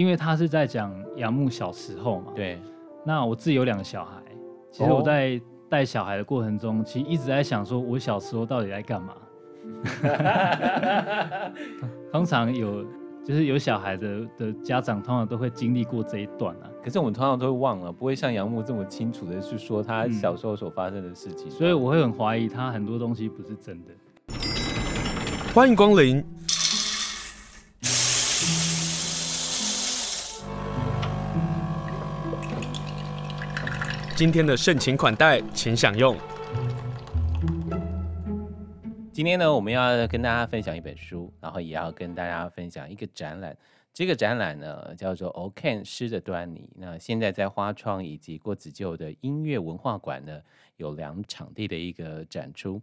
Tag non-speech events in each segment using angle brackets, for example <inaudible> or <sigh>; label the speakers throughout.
Speaker 1: 因为他是在讲杨牧小时候嘛。
Speaker 2: 对。
Speaker 1: 那我自己有两个小孩，其实我在带小孩的过程中，其实一直在想，说我小时候到底在干嘛。<laughs> 通常有就是有小孩的的家长，通常都会经历过这一段啊。
Speaker 2: 可是我们通常都会忘了，不会像杨牧这么清楚的去说他小时候所发生的事情。
Speaker 1: 嗯，所以我会很怀疑他很多东西不是真的。
Speaker 3: 欢迎光临。今天的盛情款待，请享用。
Speaker 2: 今天呢，我们要跟大家分享一本书，然后也要跟大家分享一个展览。这个展览呢，叫做《Okan 诗的端倪》。那现在在花创以及郭子旧的音乐文化馆呢，有两场地的一个展出。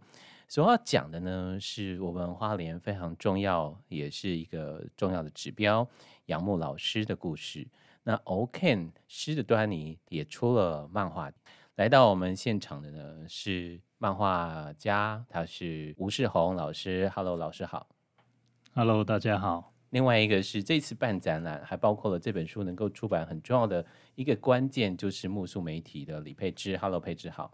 Speaker 2: 所要讲的呢，是我们花莲非常重要，也是一个重要的指标——杨牧老师的故事。那 Oken 诗的端倪也出了漫画，来到我们现场的呢是漫画家，他是吴世宏老师。Hello，老师好。
Speaker 1: Hello，大家好。
Speaker 2: 另外一个是这次办展览，还包括了这本书能够出版很重要的一个关键，就是木塑媒体的李佩芝。Hello，佩芝好。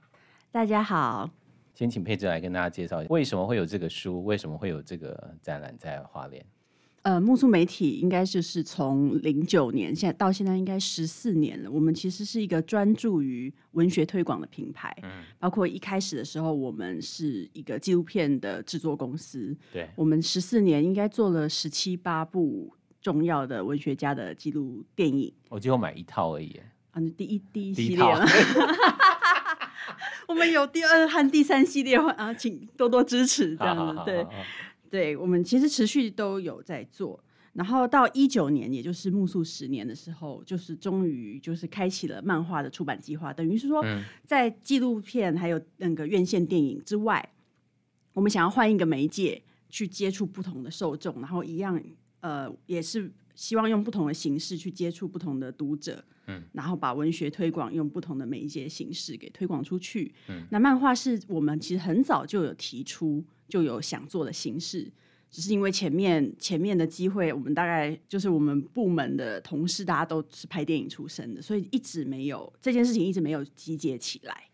Speaker 4: 大家好。
Speaker 2: 先请佩芝来跟大家介绍，为什么会有这个书，为什么会有这个展览在花莲。
Speaker 4: 呃，木素媒体应该就是从零九年现在到现在应该十四年了。我们其实是一个专注于文学推广的品牌，嗯，包括一开始的时候，我们是一个纪录片的制作公司。
Speaker 2: 对，
Speaker 4: 我们十四年应该做了十七八部重要的文学家的纪录电影。
Speaker 2: 我只有买一套而已。
Speaker 4: 啊，第一第一系列了。<laughs> 我们有第二和第三系列啊，请多多支持，这样子对。对，我们其实持续都有在做，然后到一九年，也就是木塑十年的时候，就是终于就是开启了漫画的出版计划。等于是说，在纪录片还有那个院线电影之外，我们想要换一个媒介去接触不同的受众，然后一样呃，也是希望用不同的形式去接触不同的读者，嗯，然后把文学推广用不同的媒介形式给推广出去。嗯，那漫画是我们其实很早就有提出。就有想做的形式，只是因为前面前面的机会，我们大概就是我们部门的同事，大家都是拍电影出身的，所以一直没有这件事情一直没有集结起来。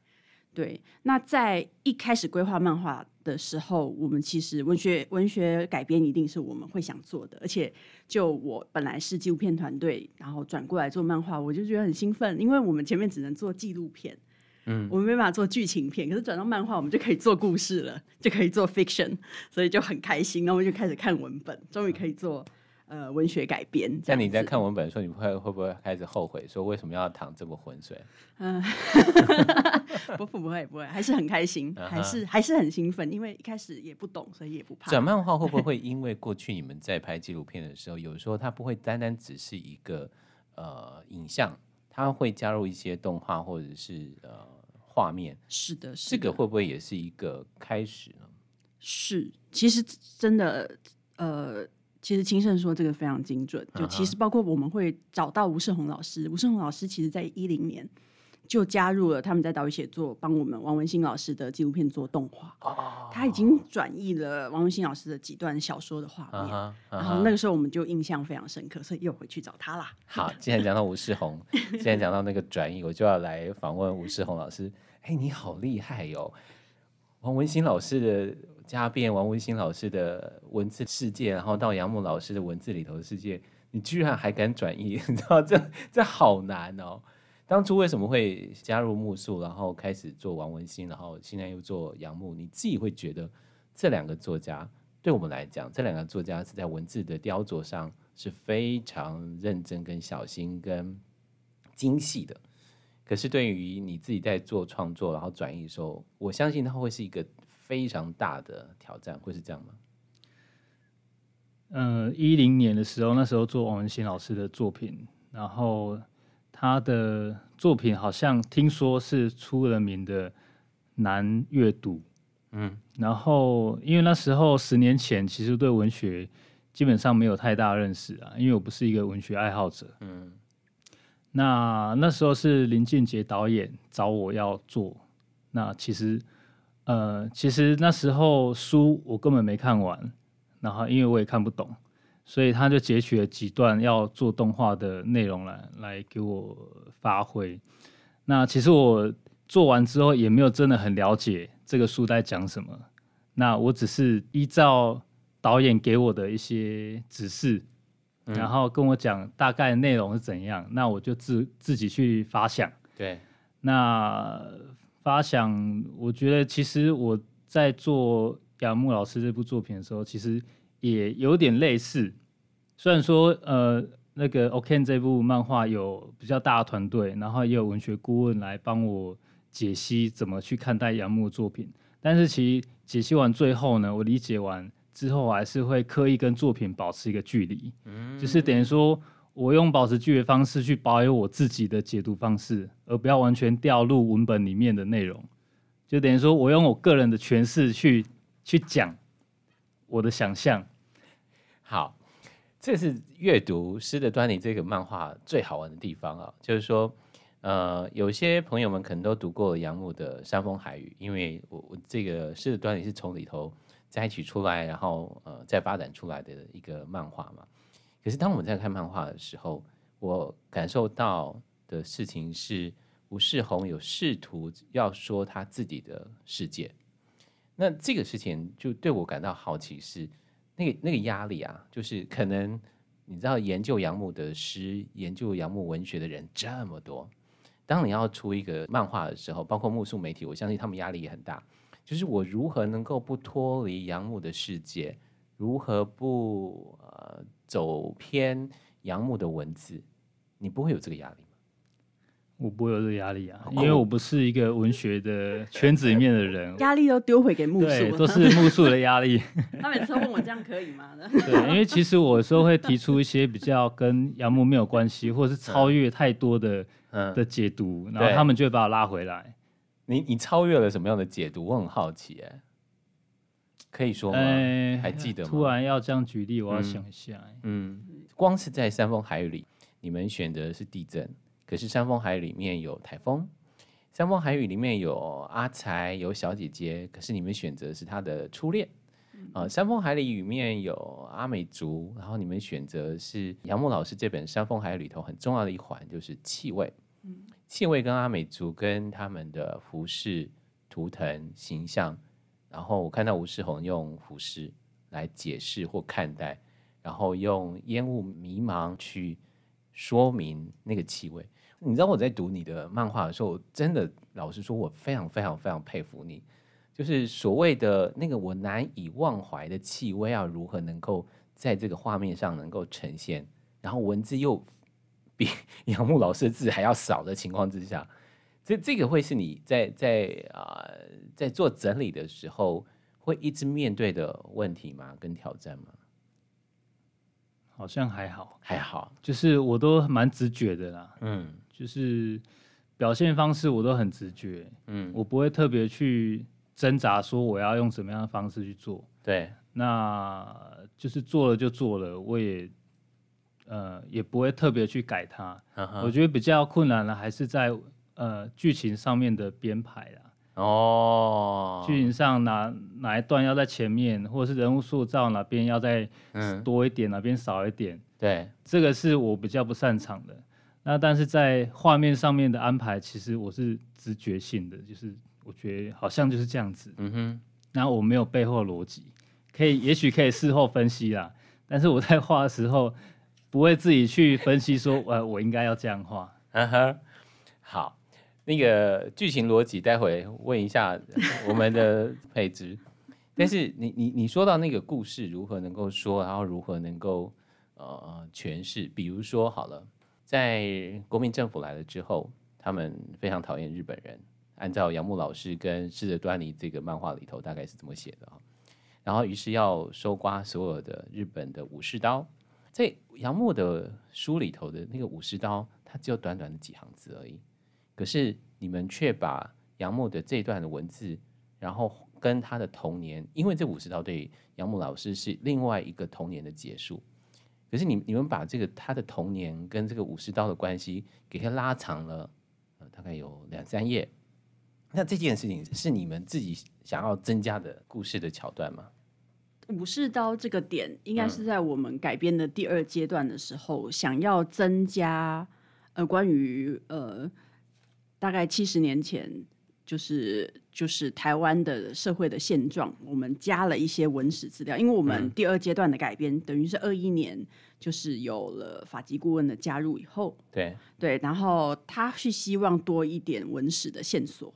Speaker 4: 对，那在一开始规划漫画的时候，我们其实文学文学改编一定是我们会想做的，而且就我本来是纪录片团队，然后转过来做漫画，我就觉得很兴奋，因为我们前面只能做纪录片。嗯，我们没办法做剧情片，可是转到漫画，我们就可以做故事了，就可以做 fiction，所以就很开心。然后我们就开始看文本，终于可以做呃文学改编。
Speaker 2: 那你在看文本的时候，你会会不会开始后悔，说为什么要淌这么浑水？嗯，
Speaker 4: 不 <laughs> 不不会不会，还是很开心，还是还是很兴奋，因为一开始也不懂，所以也不怕。
Speaker 2: 转漫画会不会因为过去你们在拍纪录片的时候，有时候它不会单单只是一个呃影像？它会加入一些动画或者是呃画面，
Speaker 4: 是的，是的，
Speaker 2: 这个会不会也是一个开始呢？
Speaker 4: 是，其实真的，呃，其实青盛说这个非常精准，就其实包括我们会找到吴世宏老师，吴世宏老师其实在一零年。就加入了他们在岛屿写作，帮我们王文兴老师的纪录片做动画。哦，他已经转译了王文兴老师的几段小说的画面，然后那个时候我们就印象非常深刻，所以又回去找他啦。
Speaker 2: 好，既然讲到吴世宏，<laughs> 既然讲到那个转译，我就要来访问吴世宏老师。哎，你好厉害哟、哦！王文兴老师的家变，王文兴老师的文字世界，然后到杨牧老师的文字里头的世界，你居然还敢转译？<laughs> 你知道这这好难哦。当初为什么会加入木塑，然后开始做王文新，然后现在又做杨牧？你自己会觉得这两个作家对我们来讲，这两个作家是在文字的雕琢上是非常认真、跟小心、跟精细的。可是对于你自己在做创作，然后转译的时候，我相信它会是一个非常大的挑战，会是这样吗？
Speaker 1: 嗯，一零年的时候，那时候做王文新老师的作品，然后。他的作品好像听说是出了名的难阅读，嗯，然后因为那时候十年前其实对文学基本上没有太大认识啊，因为我不是一个文学爱好者，嗯，那那时候是林俊杰导演找我要做，那其实呃其实那时候书我根本没看完，然后因为我也看不懂。所以他就截取了几段要做动画的内容来来给我发挥。那其实我做完之后也没有真的很了解这个书在讲什么，那我只是依照导演给我的一些指示，嗯、然后跟我讲大概内容是怎样，那我就自自己去发想。
Speaker 2: 对，
Speaker 1: 那发想，我觉得其实我在做杨牧老师这部作品的时候，其实也有点类似。虽然说，呃，那个《OK》这部漫画有比较大的团队，然后也有文学顾问来帮我解析怎么去看待杨牧的作品，但是其实解析完最后呢，我理解完之后，我还是会刻意跟作品保持一个距离，嗯，就是等于说我用保持距离的方式去保有我自己的解读方式，而不要完全掉入文本里面的内容，就等于说我用我个人的诠释去去讲我的想象，
Speaker 2: 好。这是阅读《诗的端倪》这个漫画最好玩的地方啊，就是说，呃，有些朋友们可能都读过杨牧的《山风海雨》，因为我我这个《诗的端倪》是从里头摘取出来，然后呃再发展出来的一个漫画嘛。可是当我们在看漫画的时候，我感受到的事情是吴世宏有试图要说他自己的世界，那这个事情就对我感到好奇是。那个那个压力啊，就是可能你知道，研究杨牧的诗、研究杨牧文学的人这么多，当你要出一个漫画的时候，包括木素媒体，我相信他们压力也很大。就是我如何能够不脱离杨牧的世界，如何不呃走偏杨牧的文字，你不会有这个压力。
Speaker 1: 我不会有这个压力啊，因为我不是一个文学的 <laughs> 圈子里面的人，
Speaker 4: 压力都丢回给木素，
Speaker 1: 对，都是木素的压力。<laughs>
Speaker 4: 他每次都问我这样可以吗？<laughs>
Speaker 1: 对，因为其实我有时候会提出一些比较跟杨牧没有关系，或者是超越太多的、嗯、的解读，然后他们就会把我拉回来。
Speaker 2: 你你超越了什么样的解读？我很好奇，哎，可以说吗？欸、还记得吗？
Speaker 1: 突然要这样举例，我要想一下。
Speaker 2: 嗯，嗯，光是在山风海雨里，你们选择的是地震。可是山风海雨里面有台风，山风海雨里面有阿才，有小姐姐。可是你们选择是他的初恋，啊、呃，山风海里里面有阿美族，然后你们选择是杨牧老师这本《山风海》里头很重要的一环，就是气味。气味跟阿美族跟他们的服饰、图腾、形象，然后我看到吴世宏用服饰来解释或看待，然后用烟雾迷茫去说明那个气味。你知道我在读你的漫画的时候，我真的老实说，我非常非常非常佩服你。就是所谓的那个我难以忘怀的气味，要如何能够在这个画面上能够呈现，然后文字又比 <laughs> 杨牧老师的字还要少的情况之下，这这个会是你在在啊、呃、在做整理的时候会一直面对的问题吗？跟挑战吗？
Speaker 1: 好像还好，
Speaker 2: 还好，
Speaker 1: 就是我都蛮直觉的啦，嗯。就是表现方式我都很直觉，嗯，我不会特别去挣扎说我要用什么样的方式去做，
Speaker 2: 对，
Speaker 1: 那就是做了就做了，我也呃也不会特别去改它。呵呵我觉得比较困难的还是在呃剧情上面的编排啦。哦，剧情上哪哪一段要在前面，或者是人物塑造哪边要再多一点，嗯、哪边少一点，
Speaker 2: 对，
Speaker 1: 这个是我比较不擅长的。那但是在画面上面的安排，其实我是直觉性的，就是我觉得好像就是这样子。嗯哼，然后我没有背后逻辑，可以也许可以事后分析啦。但是我在画的时候，不会自己去分析说，呃，我应该要这样画。嗯哼，
Speaker 2: 好，那个剧情逻辑，待会问一下我们的配置。<laughs> 但是你你你说到那个故事如何能够说，然后如何能够呃诠释，比如说好了。在国民政府来了之后，他们非常讨厌日本人。按照杨牧老师跟《诗的端倪》这个漫画里头，大概是这么写的啊。然后，于是要收刮所有的日本的武士刀。在杨牧的书里头的那个武士刀，它只有短短的几行字而已。可是你们却把杨牧的这段的文字，然后跟他的童年，因为这武士刀对杨牧老师是另外一个童年的结束。可是你你们把这个他的童年跟这个武士刀的关系给他拉长了，呃，大概有两三页。那这件事情是你们自己想要增加的故事的桥段吗？
Speaker 4: 武士刀这个点，应该是在我们改编的第二阶段的时候，想要增加呃关于呃大概七十年前，就是就是台湾的社会的现状，我们加了一些文史资料，因为我们第二阶段的改编、嗯、等于是二一年，就是有了法籍顾问的加入以后，
Speaker 2: 对
Speaker 4: 对，然后他是希望多一点文史的线索，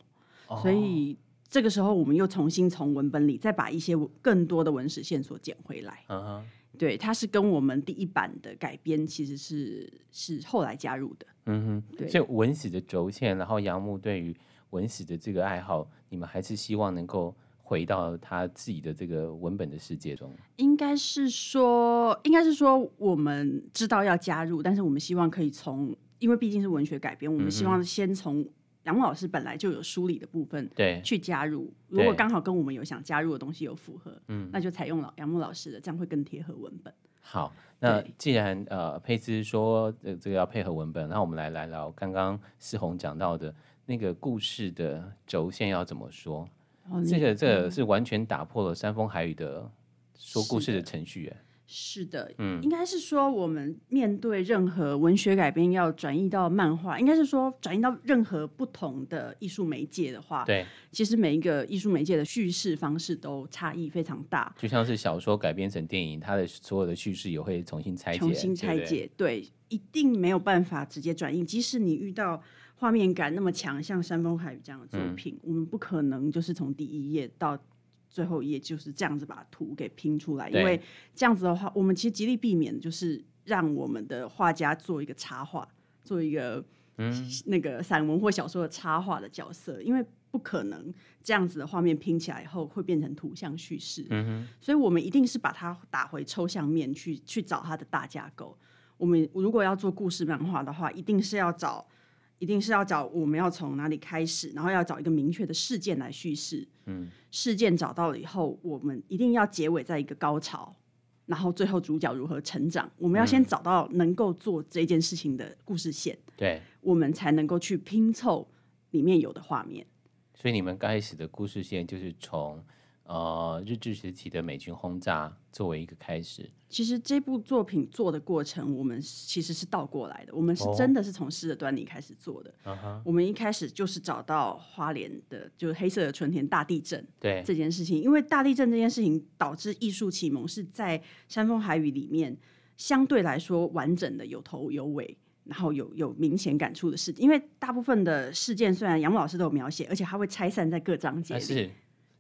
Speaker 4: 哦、所以。这个时候，我们又重新从文本里再把一些更多的文史线索捡回来。嗯哼，对，它是跟我们第一版的改编其实是是后来加入的。嗯
Speaker 2: 哼，对，所以文史的轴线，然后杨牧对于文史的这个爱好，你们还是希望能够回到他自己的这个文本的世界中。
Speaker 4: 应该是说，应该是说，我们知道要加入，但是我们希望可以从，因为毕竟是文学改编，我们希望先从。杨牧老师本来就有梳理的部分，
Speaker 2: 对，
Speaker 4: 去加入。如果刚好跟我们有想加入的东西有符合，嗯，那就采用了杨牧老师的，这样会更贴合文本。
Speaker 2: 好，那既然呃佩芝说呃这个要配合文本，那我们来来聊刚刚思宏讲到的那个故事的轴线要怎么说？哦、这个这个是完全打破了山风海雨的说故事的程序。
Speaker 4: 是的，嗯，应该是说我们面对任何文学改编要转移到漫画，应该是说转移到任何不同的艺术媒介的话，
Speaker 2: 对，
Speaker 4: 其实每一个艺术媒介的叙事方式都差异非常大。
Speaker 2: 就像是小说改编成电影，它的所有的叙事也会重新拆解，
Speaker 4: 重新拆解，对，对，对，一定没有办法直接转译。即使你遇到画面感那么强，像《山峰海雨》这样的作品，嗯，我们不可能就是从第一页到。最后一页就是这样子把图给拼出来，因为这样子的话，我们其实极力避免就是让我们的画家做一个插画，做一个嗯那个散文或小说的插画的角色，因为不可能这样子的画面拼起来以后会变成图像叙事，嗯哼，所以我们一定是把它打回抽象面去去找它的大架构。我们如果要做故事漫画的话，一定是要找。一定是要找我们要从哪里开始，然后要找一个明确的事件来叙事。嗯，事件找到了以后，我们一定要结尾在一个高潮，然后最后主角如何成长。我们要先找到能够做这件事情的故事线，
Speaker 2: 对，
Speaker 4: 我们才能够去拼凑里面有的画面。
Speaker 2: 所以你们刚开始的故事线就是从。呃，日治时期的美军轰炸作为一个开始，
Speaker 4: 其实这部作品做的过程，我们其实是倒过来的。我们是真的是从诗的端倪开始做的。哦、我们一开始就是找到花莲的，就是黑色的春天大地震，
Speaker 2: 对
Speaker 4: 这件事情，因为大地震这件事情导致艺术启蒙是在山风海雨里面相对来说完整的有头有尾，然后有有明显感触的事。因为大部分的事件虽然杨牧老师都有描写，而且他会拆散在各章节里。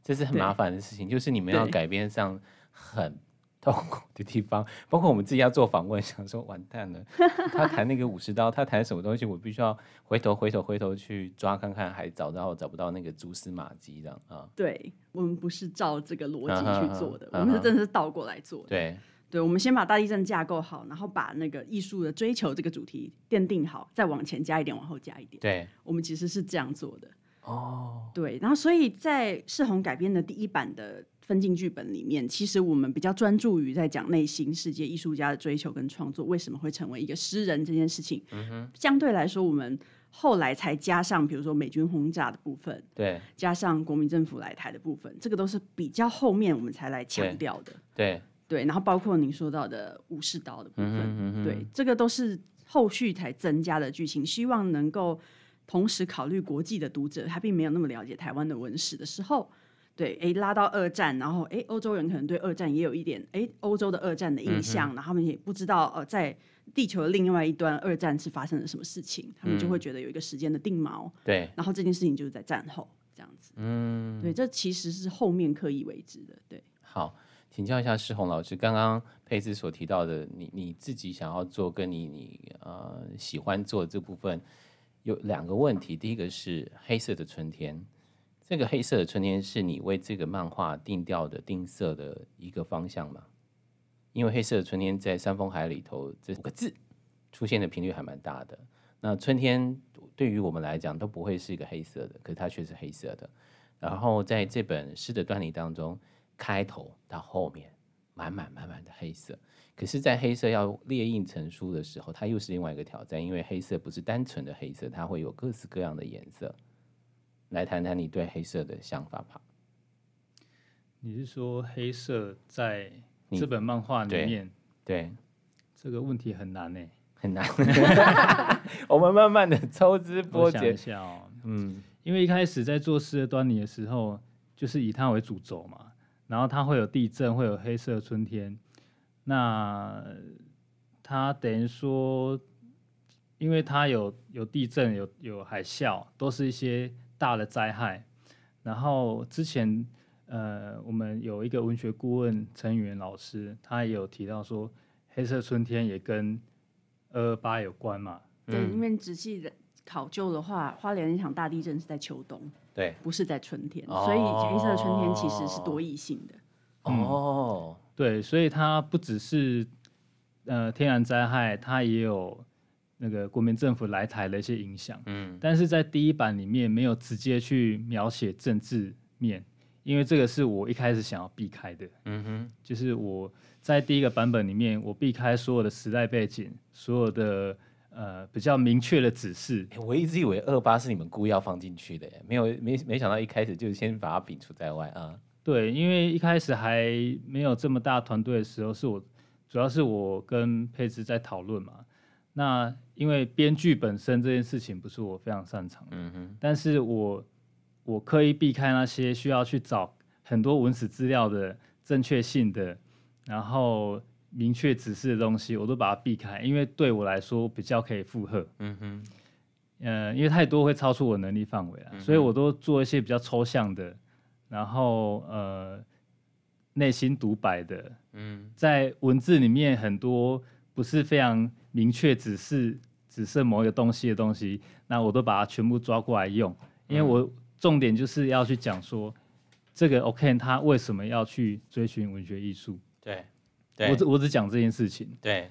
Speaker 2: 这是很麻烦的事情，就是你们要改编上很 <laughs> 痛苦的地方，包括我们自己要做访问，想说完蛋了，他弹那个武士刀，他弹什么东西，我必须要回头回头回头去抓看看，还找到找不到那个蛛丝马迹这样啊？
Speaker 4: 对，我们不是照这个逻辑去做的，啊、我们是真的是倒过来做的。
Speaker 2: 对，
Speaker 4: 对，我们先把大地震架构好，然后把那个艺术的追求这个主题奠定好，再往前加一点，往后加一点。
Speaker 2: 对，
Speaker 4: 我们其实是这样做的。
Speaker 2: 哦，oh.
Speaker 4: 对，然后所以在世宏改编的第一版的分镜剧本里面，其实我们比较专注于在讲内心世界、艺术家的追求跟创作为什么会成为一个诗人这件事情。嗯哼，相对来说，我们后来才加上，比如说美军轰炸的部分，
Speaker 2: 对，
Speaker 4: 加上国民政府来台的部分，这个都是比较后面我们才来强调的。
Speaker 2: 对，
Speaker 4: 对，然后包括您说到的武士刀的部分，嗯哼嗯哼对，这个都是后续才增加的剧情，希望能够。同时考虑国际的读者，他并没有那么了解台湾的文史的时候，对，哎，拉到二战，然后哎，欧洲人可能对二战也有一点哎，欧洲的二战的印象，嗯、然后他们也不知道呃，在地球的另外一端，二战是发生了什么事情，他们就会觉得有一个时间的定锚，
Speaker 2: 对、嗯，
Speaker 4: 然后这件事情就是在战后这样子，嗯，对，这其实是后面刻意为之的，对。
Speaker 2: 好，请教一下世宏老师，刚刚佩斯所提到的，你你自己想要做，跟你你呃喜欢做的这部分。有两个问题，第一个是黑色的春天，这个黑色的春天是你为这个漫画定调的定色的一个方向吗？因为黑色的春天在山风海里头这五个字出现的频率还蛮大的。那春天对于我们来讲都不会是一个黑色的，可是它却是黑色的。然后在这本诗的段里当中，开头到后面满满满满的黑色。可是，在黑色要列印成书的时候，它又是另外一个挑战，因为黑色不是单纯的黑色，它会有各式各样的颜色。来谈谈你对黑色的想法吧。
Speaker 1: 你是说黑色在这本漫画里面？
Speaker 2: 对，对
Speaker 1: 这个问题很难呢，
Speaker 2: 很难。<laughs> 我们慢慢的抽丝剥茧
Speaker 1: 一下哦。嗯，因为一开始在做事的端倪的时候，就是以它为主轴嘛，然后它会有地震，会有黑色春天。那他等于说，因为他有有地震，有有海啸，都是一些大的灾害。然后之前。呃，我们有一个文学顾问陈宇元老师，他也有提到说，黑色春天也跟二二八有关嘛。
Speaker 4: 对，因为仔细的考究的话，花莲那场大地震是在秋冬，
Speaker 2: 对，
Speaker 4: 不是在春天，哦、所以黑色春天其实是多义性的。
Speaker 1: 哦、嗯，对，所以它不只是呃天然灾害，它也有那个国民政府来台的一些影响。嗯，但是在第一版里面没有直接去描写政治面。因为这个是我一开始想要避开的，嗯哼，就是我在第一个版本里面，我避开所有的时代背景，所有的呃比较明确的指示。
Speaker 2: 我一直以为二八是你们故意要放进去的，没有没没想到一开始就先把它摒除在外啊。
Speaker 1: 对，因为一开始还没有这么大团队的时候，是我主要是我跟佩芝在讨论嘛。那因为编剧本身这件事情不是我非常擅长的，但是我。我刻意避开那些需要去找很多文史资料的正确性的，然后明确指示的东西，我都把它避开，因为对我来说比较可以负荷。嗯哼，呃，因为太多会超出我能力范围了，嗯、所以我都做一些比较抽象的，然后呃内心独白的。嗯，在文字里面很多不是非常明确指示指示某一个东西的东西，那我都把它全部抓过来用，因为我。嗯重点就是要去讲说，这个 OK 他为什么要去追寻文学艺术？
Speaker 2: 对，
Speaker 1: 我只我只讲这件事情。
Speaker 2: 对，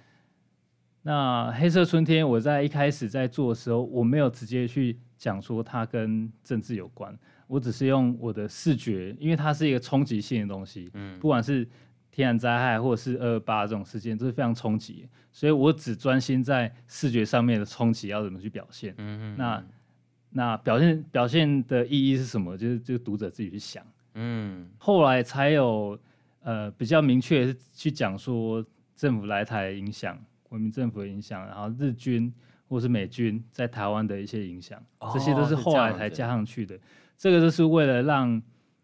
Speaker 1: 那黑色春天我在一开始在做的时候，我没有直接去讲说它跟政治有关，我只是用我的视觉，因为它是一个冲击性的东西，嗯，不管是天然灾害或者是二二八这种事件，都是非常冲击，所以我只专心在视觉上面的冲击要怎么去表现。嗯嗯，那。那表现表现的意义是什么？就是就读者自己去想。嗯，后来才有呃比较明确是去讲说政府来台的影响，国民政府的影响，然后日军或是美军在台湾的一些影响，哦、这些都是后来才加上去的。这，这个就是为了让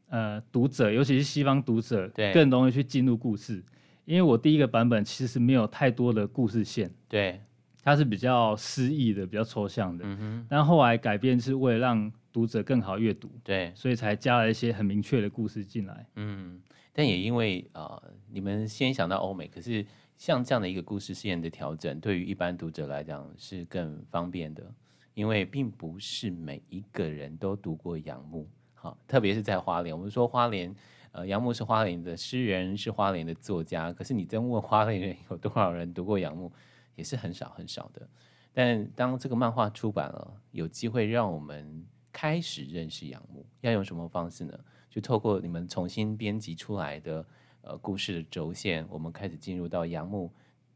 Speaker 1: 呃读者，尤其是西方读者，更容易去进入故事。因为我第一个版本其实没有太多的故事线。
Speaker 2: 对。
Speaker 1: 它是比较诗意的，比较抽象的，嗯、哼但后来改变是为了让读者更好阅读，
Speaker 2: 对，
Speaker 1: 所以才加了一些很明确的故事进来。
Speaker 2: 嗯，但也因为啊、呃，你们先想到欧美，可是像这样的一个故事线的调整，对于一般读者来讲是更方便的，因为并不是每一个人都读过杨牧，好，特别是在花莲，我们说花莲，呃，杨牧是花莲的诗人，是花莲的作家，可是你真问花莲人有多少人读过杨牧？也是很少很少的，但当这个漫画出版了，有机会让我们开始认识杨牧，要用什么方式呢？就透过你们重新编辑出来的呃故事的轴线，我们开始进入到杨牧，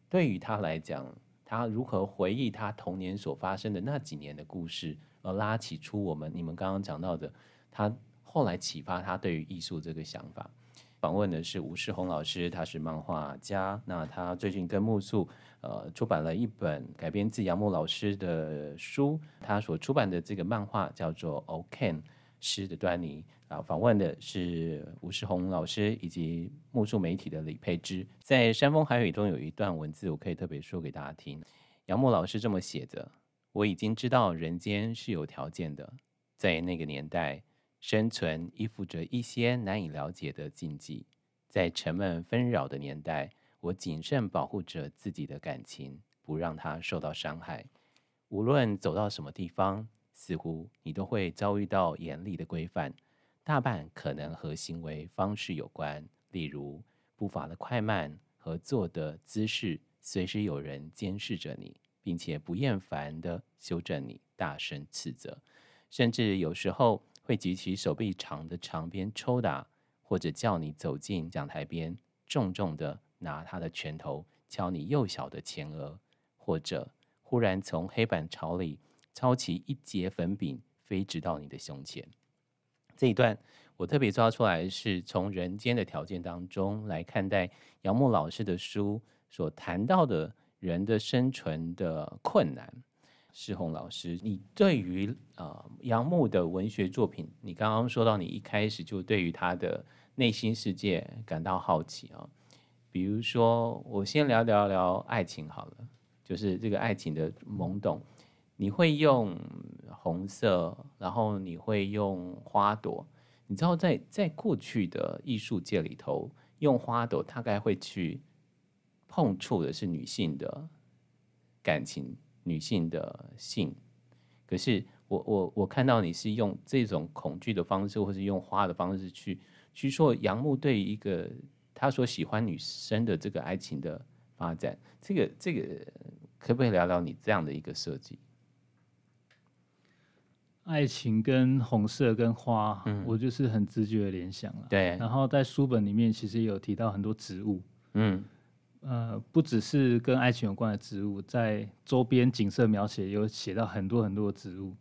Speaker 2: 对于他来讲，他如何回忆他童年所发生的那几年的故事，而拉起出我们你们刚刚讲到的，他后来启发他对于艺术这个想法。访问的是吴世宏老师，他是漫画家。那他最近跟木素呃出版了一本改编自杨牧老师的书，他所出版的这个漫画叫做《OK 诗的端倪》啊。访问的是吴世宏老师以及木素媒体的李佩芝。在《山风海雨》中有一段文字，我可以特别说给大家听。杨牧老师这么写着：“我已经知道人间是有条件的，在那个年代。”生存依附着一些难以了解的禁忌，在沉闷纷扰的年代，我谨慎保护着自己的感情，不让它受到伤害。无论走到什么地方，似乎你都会遭遇到严厉的规范，大半可能和行为方式有关，例如步伐的快慢和坐的姿势，随时有人监视着你，并且不厌烦地修正你，大声斥责，甚至有时候。会举起手臂长的长鞭抽打，或者叫你走进讲台边，重重的拿他的拳头敲你幼小的前额，或者忽然从黑板槽里抄起一截粉饼，飞直到你的胸前。这一段我特别抓出来是从人间的条件当中来看待杨牧老师的书所谈到的人的生存的困难。世宏老师，你对于啊杨牧的文学作品，你刚刚说到你一开始就对于他的内心世界感到好奇啊。比如说，我先聊聊聊爱情好了，就是这个爱情的懵懂。你会用红色，然后你会用花朵。你知道在，在过去的艺术界里头，用花朵大概会去碰触的是女性的感情。女性的性，可是我我我看到你是用这种恐惧的方式，或是用花的方式去去说杨牧对一个他所喜欢女生的这个爱情的发展，这个这个可不可以聊聊你这样的一个设计？
Speaker 1: 爱情跟红色跟花，嗯、我就是很直觉的联想了。
Speaker 2: 对，
Speaker 1: 然后在书本里面其实也有提到很多植物，嗯。呃，不只是跟爱情有关的植物，在周边景色描写有写到很多很多的植物，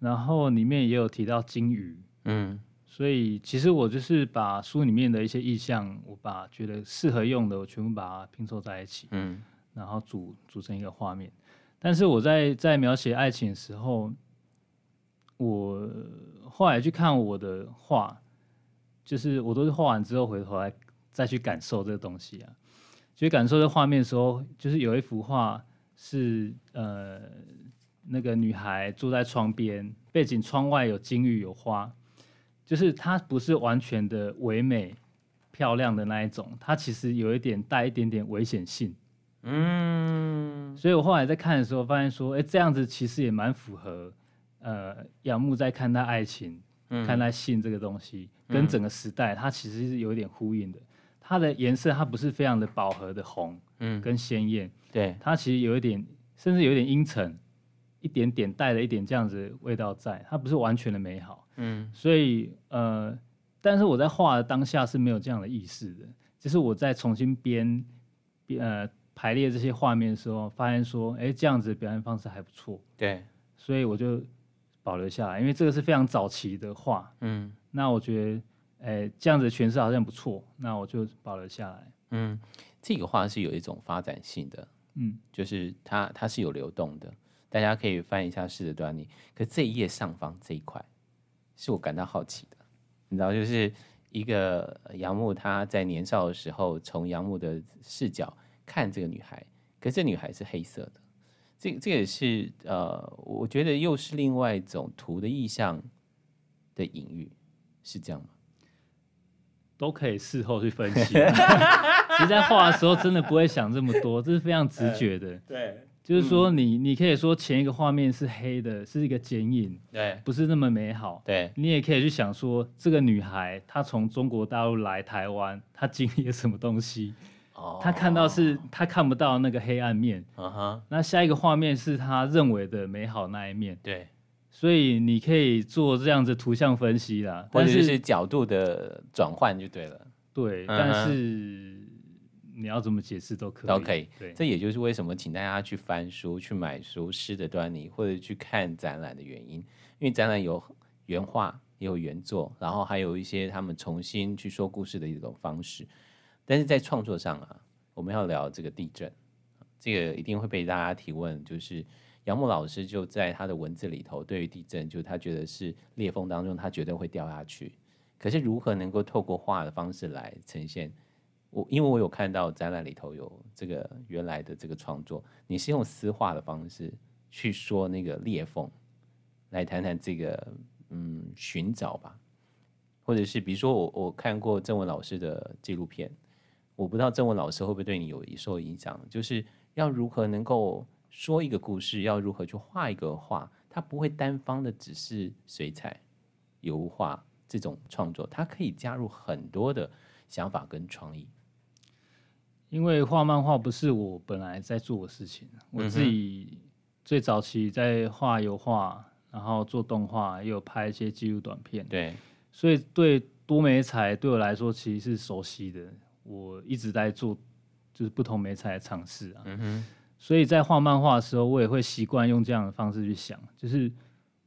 Speaker 1: 然后里面也有提到金鱼，嗯，所以其实我就是把书里面的一些意象，我把觉得适合用的，我全部把它拼凑在一起，嗯，然后组组成一个画面。但是我在在描写爱情的时候，我后来去看我的画，就是我都是画完之后回头来再去感受这个东西啊。所以感受这画面的时候，就是有一幅画是呃那个女孩坐在窗边，背景窗外有金鱼有花，就是它不是完全的唯美漂亮的那一种，它其实有一点带一点点危险性。嗯，所以我后来在看的时候发现说，哎，这样子其实也蛮符合呃仰慕在看待爱情、嗯、看待性这个东西，跟整个时代它其实是有一点呼应的。它的颜色，它不是非常的饱和的红，嗯，跟鲜艳，对，它其实有一点，甚至有一点阴沉，一点点带了一点这样子的味道在，它不是完全的美好，嗯，所以呃，但是我在画的当下是没有这样的意识的，就是我在重新编，呃，排列这些画面的时候，发现说，哎，这样子的表现方式还不错，对，所以我就保留下来，因为这个是非常早期的画，嗯，那我觉得。哎，这样子的诠释好像不错，那我就保留下来。
Speaker 2: 嗯，这个画是有一种发展性的，嗯，就是它它是有流动的，大家可以翻一下试的端倪。可这一页上方这一块，是我感到好奇的，你知道，就是一个杨牧他在年少的时候，从杨牧的视角看这个女孩，可是这女孩是黑色的，这这也是呃，我觉得又是另外一种图的意象的隐喻，是这样吗？
Speaker 1: 都可以事后去分析。<laughs> 其实，在画的时候，真的不会想这么多，这是非常直觉的。对，就是说你，你你可以说前一个画面是黑的，是一个剪影，对，不是那么美好。对，你也可以去想说，这个女孩她从中国大陆来台湾，她经历了什么东西？哦，她看到是他看不到那个黑暗面。嗯哼，那下一个画面是他认为的美好那一面。对。所以你可以做这样子图像分析啦，
Speaker 2: 或者是角度的转换就对了。
Speaker 1: 对，但是你要怎么解释都可以。
Speaker 2: 都可以。对，这也就是为什么请大家去翻书、去买书、诗的端倪，或者去看展览的原因。因为展览有原画，也有原作，然后还有一些他们重新去说故事的一种方式。但是在创作上啊，我们要聊这个地震，这个一定会被大家提问，就是。杨牧老师就在他的文字里头，对于地震，就他觉得是裂缝当中，他绝对会掉下去。可是如何能够透过画的方式来呈现？我因为我有看到展览里头有这个原来的这个创作，你是用丝画的方式去说那个裂缝，来谈谈这个嗯寻找吧，或者是比如说我我看过郑文老师的纪录片，我不知道郑文老师会不会对你有受影响，就是要如何能够。说一个故事要如何去画一个画，它不会单方的只是水彩、油画这种创作，它可以加入很多的想法跟创意。
Speaker 1: 因为画漫画不是我本来在做的事情，我自己最早期在画油画，然后做动画，也有拍一些记录短片。对，所以对多媒材对我来说其实是熟悉的，我一直在做就是不同媒材的尝试啊。嗯哼。所以在画漫画的时候，我也会习惯用这样的方式去想，就是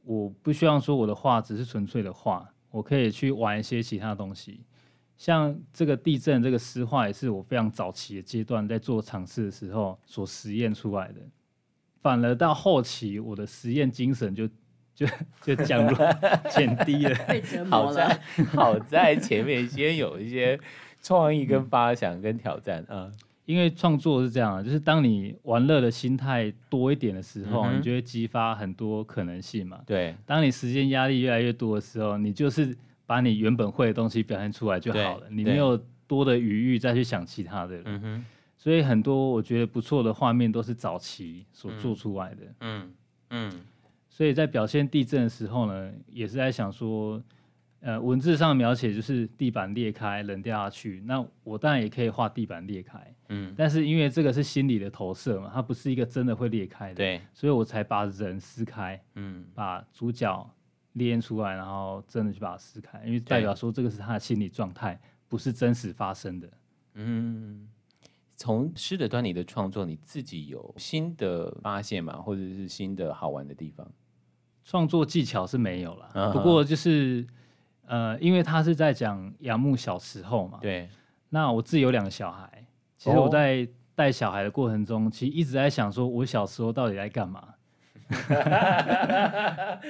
Speaker 1: 我不希望说我的画只是纯粹的画，我可以去玩一些其他东西。像这个地震这个诗画也是我非常早期的阶段在做尝试的时候所实验出来的，反而到后期我的实验精神就 <laughs> 就就降落 <laughs> 减低了，
Speaker 4: 被折磨了。
Speaker 2: 好在好在前面先有一些创意跟发想跟挑战啊，
Speaker 1: 因为创作是这样，就是当你玩乐的心态多一点的时候，嗯、你就会激发很多可能性嘛。
Speaker 2: 对，
Speaker 1: 当你时间压力越来越多的时候，你就是。把你原本会的东西表现出来就好了，你没有多的余裕再去想其他的。嗯哼，所以很多我觉得不错的画面都是早期所做出来的。嗯嗯，所以在表现地震的时候呢，也是在想说，呃，文字上描写就是地板裂开，人掉下去。那我当然也可以画地板裂开。嗯，但是因为这个是心理的投射嘛，它不是一个真的会裂开的。对，所以我才把人撕开。嗯，把主角。练出来，然后真的去把它撕开，因为代表说这个是他的心理状态，不是真实发生的。嗯，
Speaker 2: 从诗的端倪的创作，你自己有新的发现吗？或者是新的好玩的地方？
Speaker 1: 创作技巧是没有了，嗯、不过就是呃，因为他是在讲杨牧小时候嘛。对。那我自己有两个小孩，其实我在带小孩的过程中，其实一直在想说，我小时候到底在干嘛？<laughs>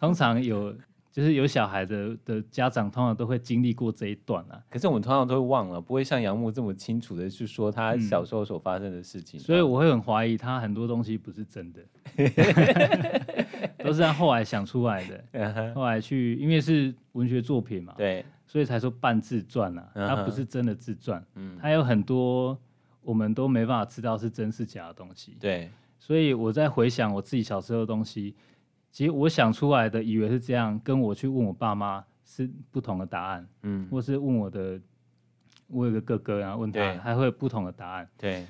Speaker 1: 通常有就是有小孩的的家长，通常都会经历过这一段啊。
Speaker 2: 可是我们通常都会忘了，不会像杨牧这么清楚的去说他小时候所发生的事情。
Speaker 1: 嗯、所以我会很怀疑他很多东西不是真的，<laughs> 都是他后来想出来的。后来去，因为是文学作品嘛，对，所以才说半自传啊，他不是真的自传。嗯，他有很多我们都没办法知道是真是假的东西。对。所以我在回想我自己小时候的东西，其实我想出来的以为是这样，跟我去问我爸妈是不同的答案，嗯，或是问我的，我有个哥哥，然后问他，还会有不同的答案，对。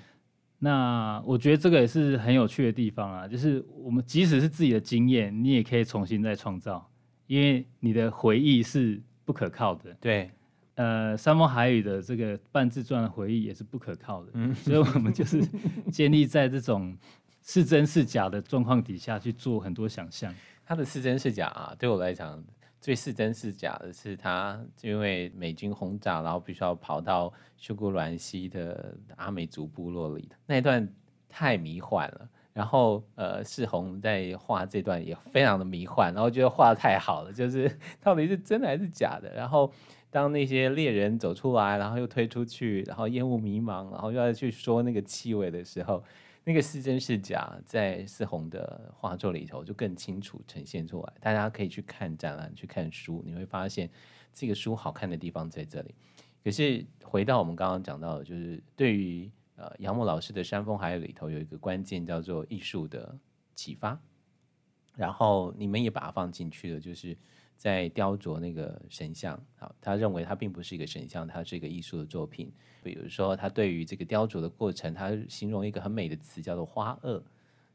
Speaker 1: 那我觉得这个也是很有趣的地方啊，就是我们即使是自己的经验，你也可以重新再创造，因为你的回忆是不可靠的，对。呃，山盟海语的这个半自传的回忆也是不可靠的，嗯，所以我们就是 <laughs> 建立在这种。是真是假的状况底下去做很多想象，
Speaker 2: 他的是真是假啊？对我来讲，最是真是假的是他因为美军轰炸，然后必须要跑到秀姑峦溪的阿美族部落里的，那一段太迷幻了。然后呃，世宏在画这段也非常的迷幻，然后觉得画得太好了，就是到底是真的还是假的？然后当那些猎人走出来，然后又推出去，然后烟雾迷茫，然后又要去说那个气味的时候。那个是真是假，在世宏的画作里头就更清楚呈现出来。大家可以去看展览，去看书，你会发现这个书好看的地方在这里。可是回到我们刚刚讲到的，就是对于呃杨牧老师的《山风海里头有一个关键叫做艺术的启发，然后你们也把它放进去了，就是。在雕琢那个神像，好，他认为他并不是一个神像，它是一个艺术的作品。比如说，他对于这个雕琢的过程，他形容一个很美的词，叫做“花萼”，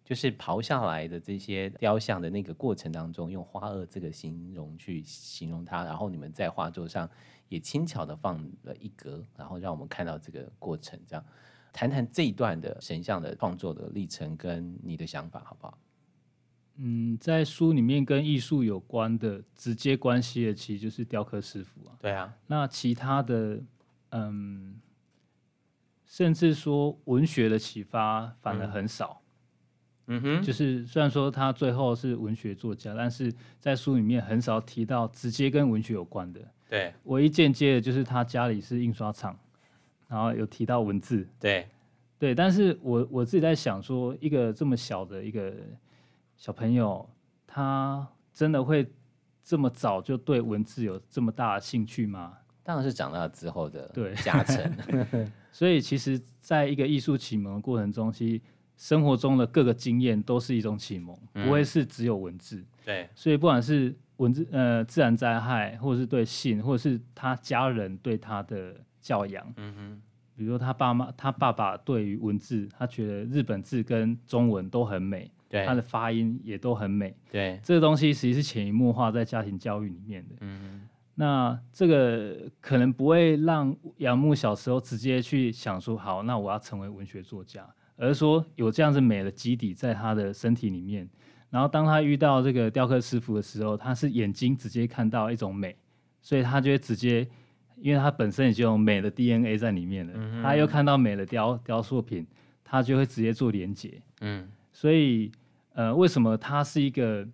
Speaker 2: 就是刨下来的这些雕像的那个过程当中，用“花萼”这个形容去形容它。然后你们在画作上也轻巧的放了一格，然后让我们看到这个过程。这样，谈谈这一段的神像的创作的历程跟你的想法，好不好？
Speaker 1: 嗯，在书里面跟艺术有关的直接关系的，其实就是雕刻师傅啊。
Speaker 2: 对啊，
Speaker 1: 那其他的，嗯，甚至说文学的启发反而很少。嗯哼，就是虽然说他最后是文学作家，但是在书里面很少提到直接跟文学有关的。对，唯一间接的就是他家里是印刷厂，然后有提到文字。对，对，但是我我自己在想说，一个这么小的一个。小朋友，他真的会这么早就对文字有这么大的兴趣吗？
Speaker 2: 当然是长大之后的对加成。<laughs> <laughs>
Speaker 1: 所以，其实，在一个艺术启蒙的过程中，其实生活中的各个经验都是一种启蒙，不会是只有文字。对，所以不管是文字，呃，自然灾害，或者是对性，或者是他家人对他的教养。嗯哼，比如说他爸妈，他爸爸对于文字，他觉得日本字跟中文都很美。对，它的发音也都很美。对，这个东西其实是潜移默化在家庭教育里面的。嗯，那这个可能不会让杨牧小时候直接去想说，好，那我要成为文学作家，而是说有这样子美的基底在他的身体里面。然后当他遇到这个雕刻师傅的时候，他是眼睛直接看到一种美，所以他就会直接，因为他本身已经有美的 DNA 在里面了，嗯、他又看到美的雕雕塑品，他就会直接做连接。嗯，所以呃，为什么他是一个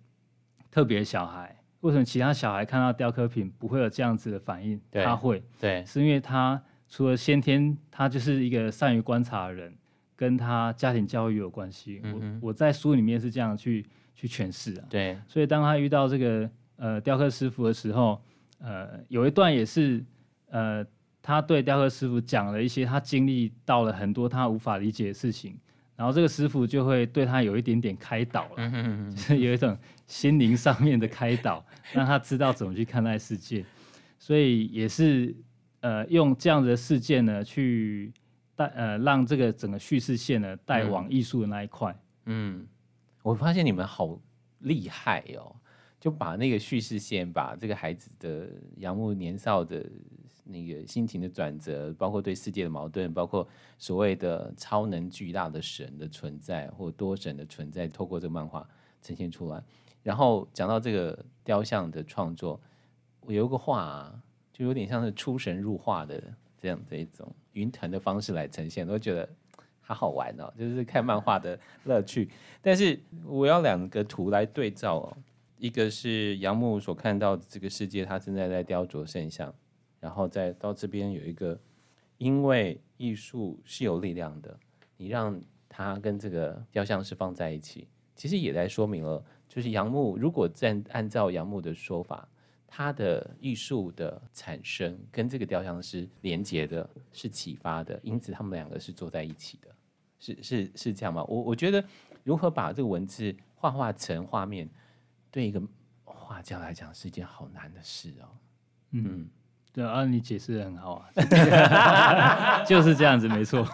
Speaker 1: 特别小孩？为什么其他小孩看到雕刻品不会有这样子的反
Speaker 2: 应？
Speaker 1: 他会，
Speaker 2: 对，
Speaker 1: 是因为他除了先天，他就是一个善于观察的人，跟他家庭教育有关系。嗯、我我在书里面是这样去去诠释啊。
Speaker 2: 对，
Speaker 1: 所以当他遇到这个呃雕刻师傅的时候，呃，有一段也是呃，他对雕刻师傅讲了一些他经历到了很多他无法理解的事情。然后这个师傅就会对他有一点点开导了，嗯、哼哼就是有一种心灵上面的开导，<laughs> 让他知道怎么去看待世界。所以也是呃用这样子的事件呢，去带呃让这个整个叙事线呢带往艺术的那一块。
Speaker 2: 嗯，我发现你们好厉害哦，就把那个叙事线，把这个孩子的杨牧年少的。那个心情的转折，包括对世界的矛盾，包括所谓的超能巨大的神的存在或多神的存在，透过这个漫画呈现出来。然后讲到这个雕像的创作，我有个画啊，就有点像是出神入化的这样这一种云腾的方式来呈现，我觉得好好玩哦，就是看漫画的乐趣。但是我要两个图来对照哦，一个是杨牧所看到的这个世界，他正在在雕琢圣像。然后再到这边有一个，因为艺术是有力量的，你让它跟这个雕像是放在一起，其实也在说明了，就是杨牧如果按按照杨牧的说法，他的艺术的产生跟这个雕像是连接的，是启发的，因此他们两个是坐在一起的，是是是这样吗？我我觉得如何把这个文字画画成画面，对一个画家来讲是一件好难的事哦，嗯。嗯
Speaker 1: 对啊，你解释的很好啊，<laughs> 就是这样子，没错。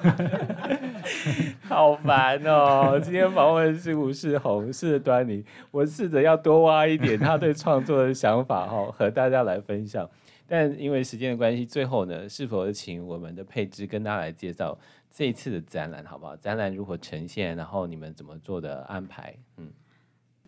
Speaker 1: <laughs>
Speaker 2: 好烦哦！今天访问是吴世宏，是端倪。我试着要多挖一点他对创作的想法哈，和大家来分享。但因为时间的关系，最后呢，是否请我们的佩芝跟大家来介绍这一次的展览，好不好？展览如何呈现，然后你们怎么做的安排？嗯，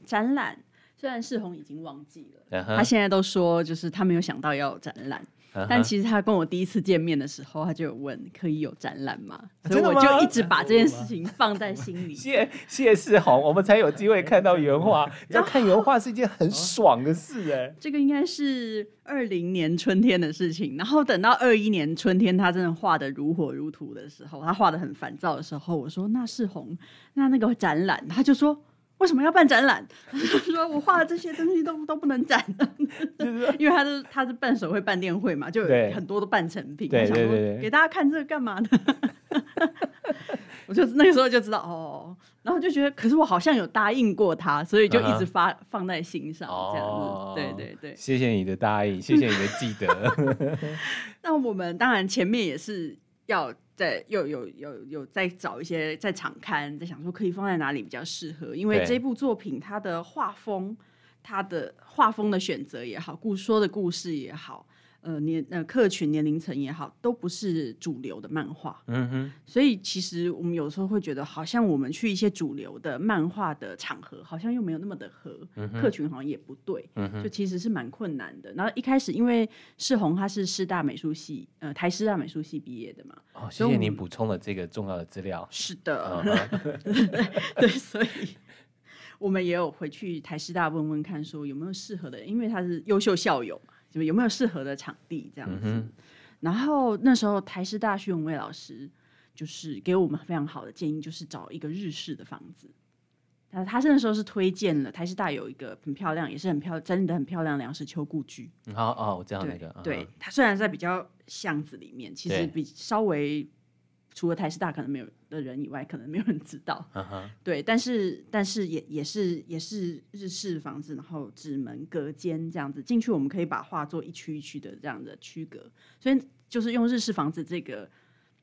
Speaker 4: 展览虽然世宏已经忘记了，uh huh. 他现在都说就是他没有想到要有展览。但其实他跟我第一次见面的时候，他就有问可以有展览吗？所以我就一直把这件事情 <laughs> 放在心里。
Speaker 2: 谢谢世宏，我们才有机会看到原画。要看原画是一件很爽的事哎。
Speaker 4: 这个应该是二零年春天的事情，然后等到二一年春天，他真的画的如火如荼的时候，他画的很烦躁的时候，我说那世宏，那那个展览，他就说。为什么要办展览？<laughs> 说我画的这些东西都都不能展，因为他是他是办手绘办店会嘛，就有很多都半成品。对对对，给大家看这个干嘛呢？<laughs> 我就那个时候就知道哦，然后就觉得，可是我好像有答应过他，所以就一直发放在心上这样子。对对对，
Speaker 2: 谢谢你的答应，谢谢你的记得。<laughs>
Speaker 4: 那我们当然前面也是要。在又有有有，有在找一些在场刊，在想说可以放在哪里比较适合，因为这部作品它的画风，它的画风的选择也好，故说的故事也好。呃，年呃客群年龄层也好，都不是主流的漫画。嗯哼，所以其实我们有时候会觉得，好像我们去一些主流的漫画的场合，好像又没有那么的合，客群好像也不对，就其实是蛮困难的。然后一开始，因为世宏他是师大美术系，呃，台师大美术系毕业的嘛。
Speaker 2: 哦，谢谢您补充了这个重要的资料。
Speaker 4: 是的，<laughs> 对，所以我们也有回去台师大问问看，说有没有适合的，因为他是优秀校友嘛。就有没有适合的场地这样子？嗯、然后那时候台师大徐永卫老师就是给我们非常好的建议，就是找一个日式的房子。他他那时候是推荐了台师大有一个很漂亮，也是很漂整理的很漂亮梁实秋故居。
Speaker 2: 好哦，我知道那个。
Speaker 4: 对，对，它虽然在比较巷子里面，其实比稍微。除了台师大可能没有的人以外，可能没有人知道。Uh huh. 对，但是但是也也是也是日式房子，然后纸门隔间这样子进去，我们可以把画作一区一区的这样的区隔。所以就是用日式房子这个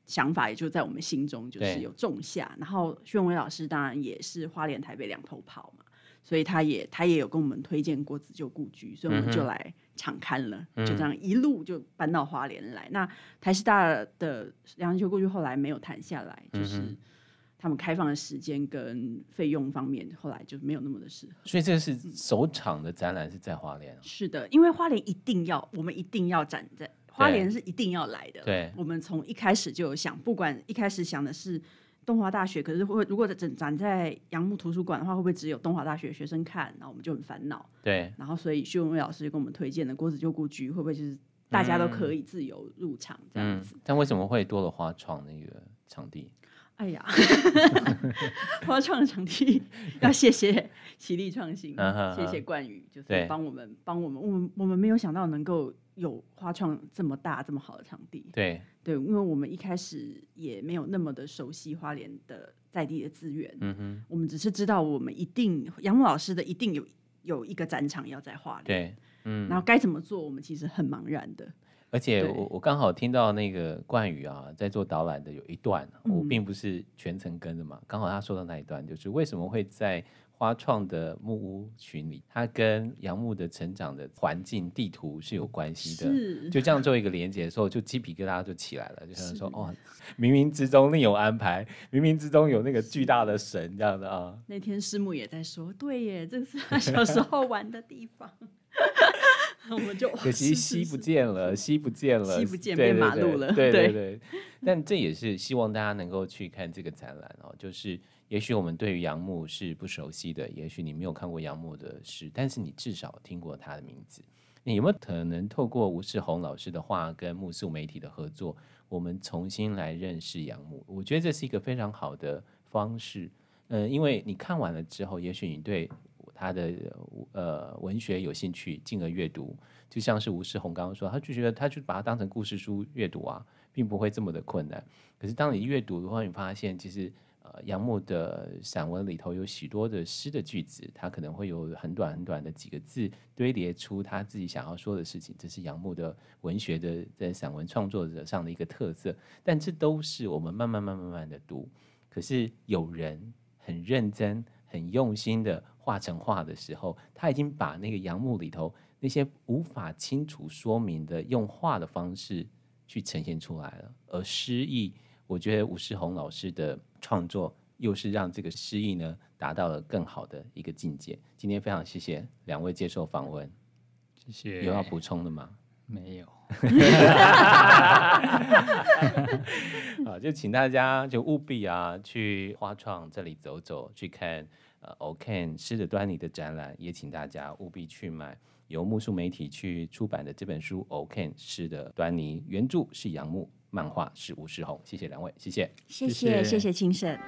Speaker 4: 想法，也就在我们心中就是有种下。然后徐永威老师当然也是花莲台北两头跑嘛，所以他也他也有跟我们推荐过自救故居，所以我们就来。Uh. 场刊了，就这样一路就搬到花莲来。嗯、那台师大的梁实秋故居后来没有谈下来，就是他们开放的时间跟费用方面，后来就没有那么的适合。
Speaker 2: 所以这个是首场的展览是在花莲。
Speaker 4: 是的，因为花莲一定要，我们一定要展在花莲是一定要来的。
Speaker 2: 对，
Speaker 4: 我们从一开始就有想，不管一开始想的是东华大学，可是会如果展展在杨木图书馆的话，会不会只有东华大学学生看？然后我们就很烦恼。
Speaker 2: 对，
Speaker 4: 然后所以徐文蔚老师就跟我们推荐了郭子旧故居，会不会就是大家都可以自由入场这样子？
Speaker 2: 但为什么会多了花创那个场地？
Speaker 4: 哎呀，<laughs> 花创的场地要谢谢奇力创新，谢谢冠宇，就是帮我们帮我们，我们我们没有想到能够有花创这么大这么好的场地。
Speaker 2: 对。
Speaker 4: 对，因为我们一开始也没有那么的熟悉花莲的在地的资源，嗯哼，我们只是知道我们一定杨牧老师的一定有有一个展场要在花莲，
Speaker 2: 对，嗯，
Speaker 4: 然后该怎么做，我们其实很茫然的。
Speaker 2: 而且我我刚好听到那个冠宇啊，在做导览的有一段，我并不是全程跟着嘛，刚好他说到那一段，就是为什么会在花创的木屋群里，它跟杨木的成长的环境地图是有关系的，就这样做一个连接的时候，就鸡皮疙瘩就起来了，就想说哦，冥冥之中另有安排，冥冥之中有那个巨大的神这样的啊。
Speaker 4: 那天师母也在说，对耶，这是他小时候玩的地方。<laughs> 我们就 <laughs>
Speaker 2: 可惜西不见了，西不见了，
Speaker 4: 西不见变马路了。
Speaker 2: 对对对，但这也是希望大家能够去看这个展览哦。就是也许我们对于杨牧是不熟悉的，也许你没有看过杨牧的诗，但是你至少听过他的名字。你有没有可能透过吴世宏老师的话跟木素媒体的合作，我们重新来认识杨牧？我觉得这是一个非常好的方式。嗯、因为你看完了之后，也许你对。他的呃文学有兴趣，进而阅读，就像是吴世宏刚刚说，他就觉得他就把它当成故事书阅读啊，并不会这么的困难。可是当你阅读的话，你发现其实杨牧的散文里头有许多的诗的句子，他可能会有很短很短的几个字堆叠出他自己想要说的事情，这是杨牧的文学的在散文创作者上的一个特色。但这都是我们慢慢慢慢慢的读，可是有人很认真。很用心的画成画的时候，他已经把那个杨牧里头那些无法清楚说明的，用画的方式去呈现出来了。而诗意，我觉得吴世宏老师的创作又是让这个诗意呢达到了更好的一个境界。今天非常谢谢两位接受访问，
Speaker 1: 谢谢。
Speaker 2: 有要补充的吗？
Speaker 1: 没有。<laughs> <laughs>
Speaker 2: 啊，就请大家就务必啊去花创这里走走，去看呃 OK 诗的端倪的展览，也请大家务必去买由木树媒体去出版的这本书 OK 诗的端倪，原著是杨牧，漫画是吴世宏，谢谢两位，谢谢，
Speaker 4: 谢谢谢谢精神。